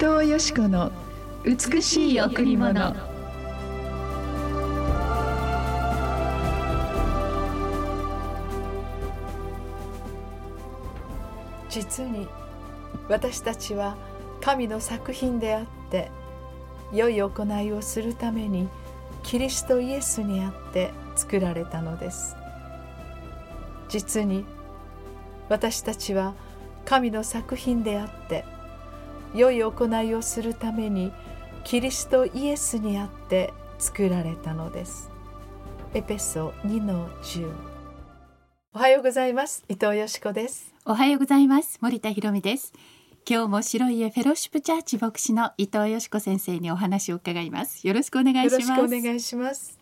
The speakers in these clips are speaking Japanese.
伊藤よし子の美しい贈り物。実に私たちは神の作品であって良い行いをするためにキリストイエスにあって作られたのです。実に私たちは神の作品であって良い行いをするためにキリストイエスにあって作られたのです。エペソ2の10おはようございます。伊藤よしこです。おはようございます。森田博美です。今日も白い家フェローシップチャーチ牧師の伊藤よしこ先生にお話を伺います。よろしくお願いします。よろしくお願いします、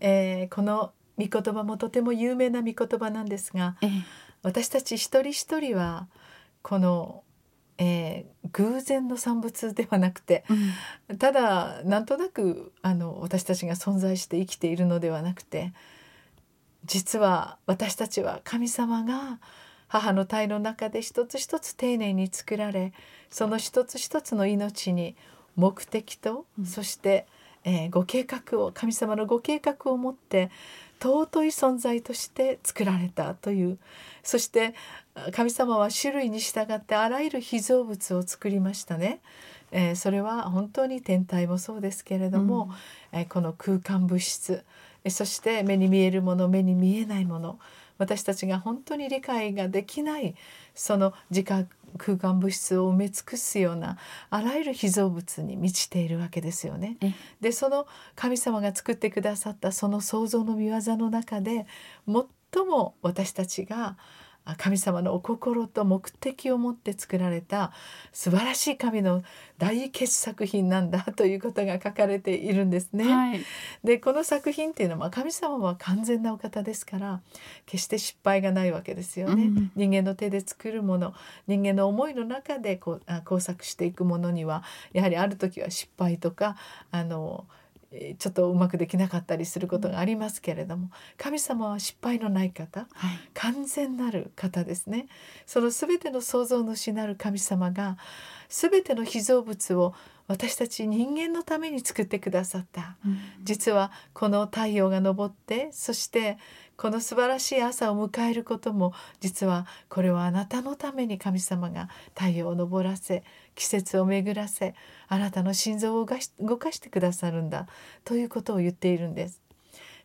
えーこの御言葉もとても有名な御言葉なんですがええ。私たち一人一人はこの、えー偶然の産物ではなくてうん。ただなんとなくあの私たちが存在して生きているのではなくて実は私たちは神様が母の体の中で一つ一つ丁寧に作られその一つ一つの命に目的と、うん。そして、えーご計画を神様のご計画を持って尊い存在として作られたというそして神様は種類に従ってあらゆる被造物を作りましたね。えーそれは本当に天体もそうですけれども、えーこの空間物質えーそして目に見えるもの目に見えないもの私たちが本当に理解ができないその時間空間物質を埋め尽くすようなあらゆる被造物に満ちているわけですよね。ええでその神様が作ってくださったその創造の御業の中で最も私たちがあ神様のお心と目的を持って作られた素晴らしい神の大傑作品なんだということが書かれているんですね。はいでこの作品っていうのは神様は完全なお方ですから決して失敗がないわけですよね。うん人間の手で作るもの人間の思いの中でこうあ工作していくものにはやはりある時は失敗とかあのえーちょっとうまくできなかったりすることがありますけれども神様は失敗のない方はい。完全なる方ですね。その全ての創造主なる神様が全ての被造物を私たち人間のために作ってくださった。うん。実はこの太陽が昇ってそしてこの素晴らしい朝を迎えることも実はこれはあなたのために神様が太陽を昇らせ季節を巡らせあなたの心臓を動かしてくださるんだということを言っているんです。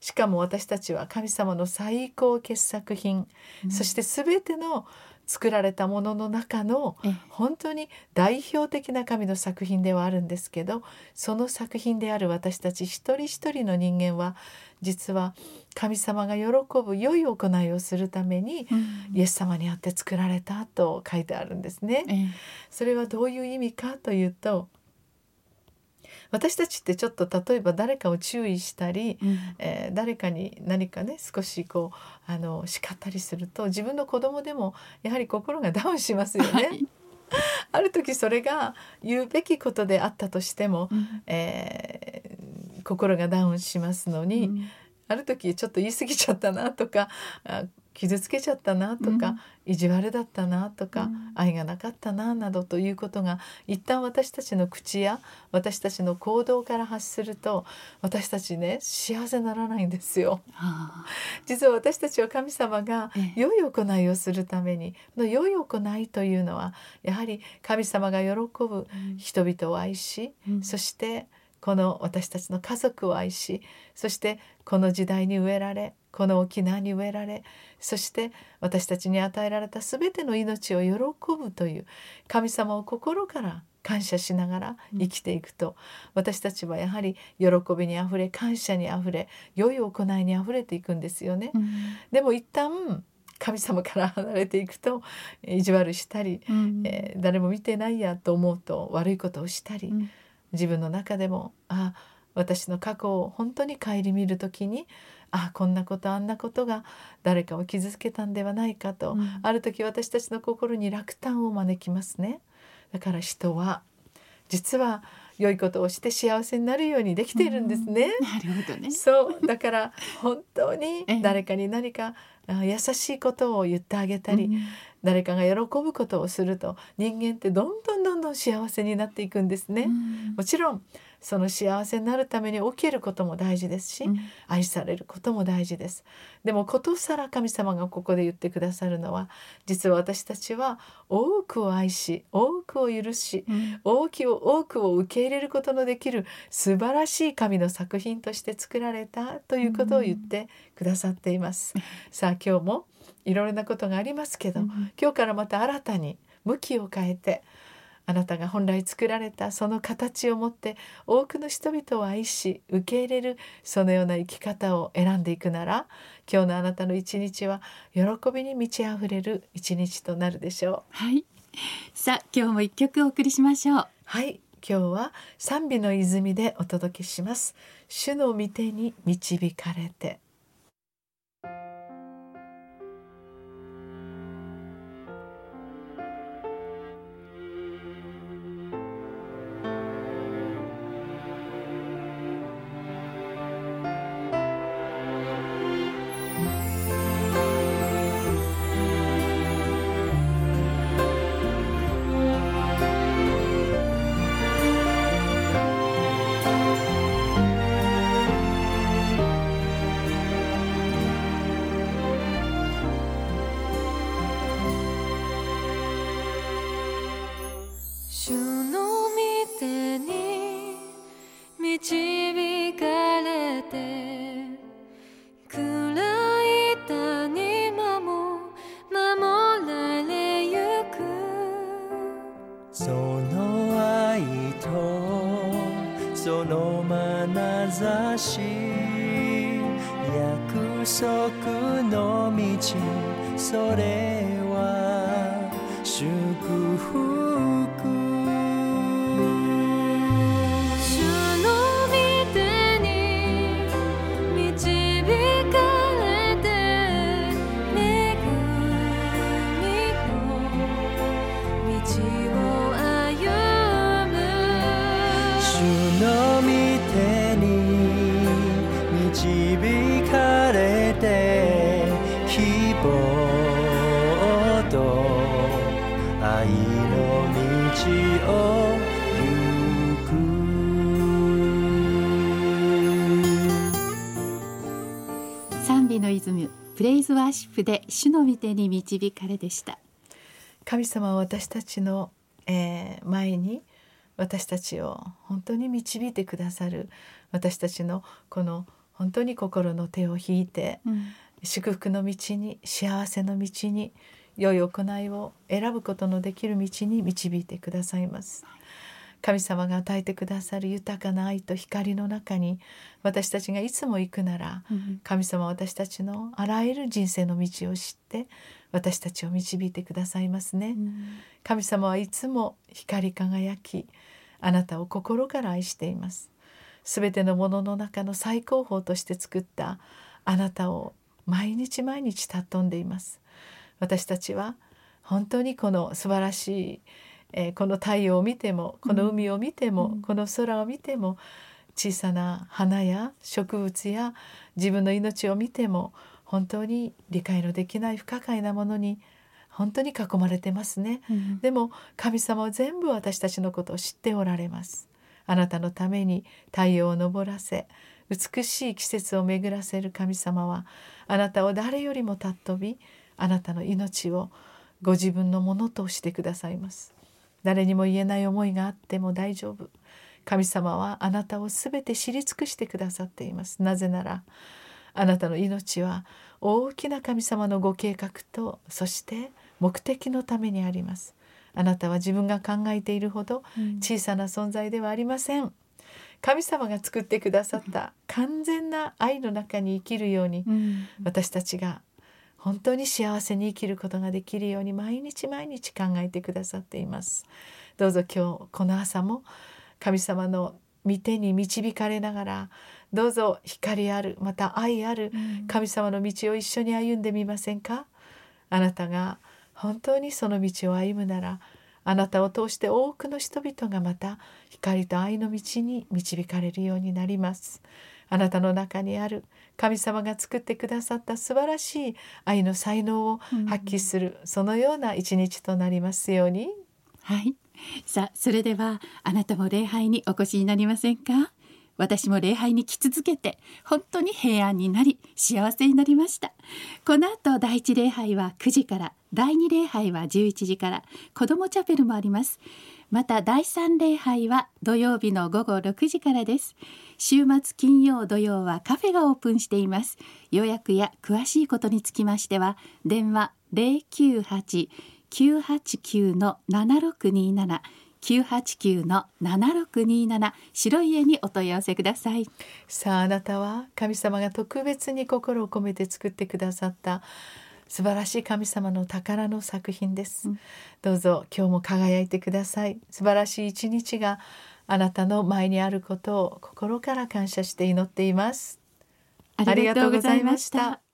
しかも私たちは神様の最高傑作品、うんそして全ての作られたものの中のええ。本当に代表的な神の作品ではあるんですけどその作品である私たち一人一人の人間は実は神様が喜ぶ良い行いをするためにうん。イエス様にあって作られたと書いてあるんですね。ええ。それはどういう意味かというと私たちってちょっと例えば誰かを注意したり、うん。えー誰かに何かね少しこうあの叱ったりすると自分の子供でもやはり心が ダウンしますよね。はい。ある時それが言うべきことであったとしても、うん。えー心がダウンしますのに、うん。ある時ちょっと言い過ぎちゃったなとかあ傷つけちゃったなとか、意地悪だったなとか、うん。愛がなかったななどということが一旦私たちの口や私たちの行動から発すると私たちね幸せにならないんですよ。あ実は私たちは神様がええ。良い行いをするためにこの良い行いというのはやはり神様が喜ぶうん。人々を愛し、うん。そしてこの私たちの家族を愛しそしてこの時代に植えられこの沖縄に植えられそして私たちに与えられた全ての命を喜ぶという神様を心から感謝しながら生きていくと、私たちはやはり喜びにあふれ感謝にあふれ良い行いにあふれていくんですよね。うん。でも一旦神様から離れていくと意地悪したり、うん。えー誰も見てないやと思うと悪いことをしたり、うん。自分の中でもあ私の過去を本当に顧みる時にあこんなことあんなことが誰かを傷つけたんではないかと、うんある時私たちの心に落胆を招きますね。だから人は実は良いことをして幸せになるようにできているんですね。なるほどね。そうだから本当に ええ誰かに何かあ優しいことを言ってあげたり、うん誰かが喜ぶことをすると人間ってどんどんどんどん幸せになっていくんですね。もちろんその幸せになるために起きることも大事ですし、うん、愛されることも大事です。でもことさら神様がここで言ってくださるのは実は私たちは多くを愛し多くを許し、うん、多くを多くを受け入れることのできる素晴らしい神の作品として作られたということを言ってくださっています、うん、さあ今日もいろいろなことがありますけど、今日からまた新たに向きを変えてあなたが本来作られたその形を持って多くの人々を愛し受け入れるそのような生き方を選んでいくなら今日のあなたの一日は喜びに満ち溢れる一日となるでしょう。はい。さあ今日も一曲お送りしましょう。はい。今日は賛美の泉でお届けします。主の御手に導かれてその眼差し約束の道それは祝福プレイズワーシップで主の御手に導かれでした。神様は私たちの、えー、前に私たちを本当に導いてくださる私たちのこの本当に心の手を引いて、うん、祝福の道に幸せの道に良い行いを選ぶことのできる道に導いてくださいます。神様が与えてくださる豊かな愛と光の中に私たちがいつも行くなら、うん、神様は私たちのあらゆる人生の道を知って私たちを導いてくださいますね、うん、神様はいつも光り輝きあなたを心から愛しています。すべてのものの中の最高峰として作ったあなたを毎日毎日尊んでいます私たちは本当にこの素晴らしいえー、この太陽を見てもこの海を見ても、うん、この空を見ても小さな花や植物や自分の命を見ても本当に理解のできない不可解なものに本当に囲まれてますね、うん、でも神様は全部私たちのことを知っておられます。あなたのために太陽を昇らせ美しい季節を巡らせる神様はあなたを誰よりも尊びあなたの命をご自分のものとしてくださいます。誰にも言えない思いがあっても大丈夫。神様はあなたをすべて知り尽くしてくださっています。なぜならあなたの命は大きな神様のご計画とそして目的のためにあります。あなたは自分が考えているほど小さな存在ではありません、神様が作ってくださった完全な愛の中に生きるように、私たちが本当に幸せに生きることができるように毎日毎日考えてくださっています。どうぞ今日この朝も神様の御手に導かれながらどうぞ光あるまた愛ある神様の道を一緒に歩んでみませんか？あなたが本当にその道を歩むならあなたを通して多くの人々がまた光と愛の道に導かれるようになりますあなたの中にある。神様が作ってくださった素晴らしい愛の才能を発揮する、そのような一日となりますように。はい。さあそれではあなたも礼拝にお越しになりませんか？私も礼拝に来続けて本当に平安になり幸せになりました。この後第一礼拝は9時から第二礼拝は11時から子どもチャペルもあります。また第三礼拝は土曜日の午後6時からです。週末金曜土曜はカフェがオープンしています。予約や詳しいことにつきましては電話098-989-7627 989-7627白い家にお問い合わせください。さああなたは神様が特別に心を込めて作ってくださった素晴らしい神様の宝の作品です、うん、どうぞ今日も輝いてください。素晴らしい一日があなたの前にあることを心から感謝して祈っています。ありがとうございました。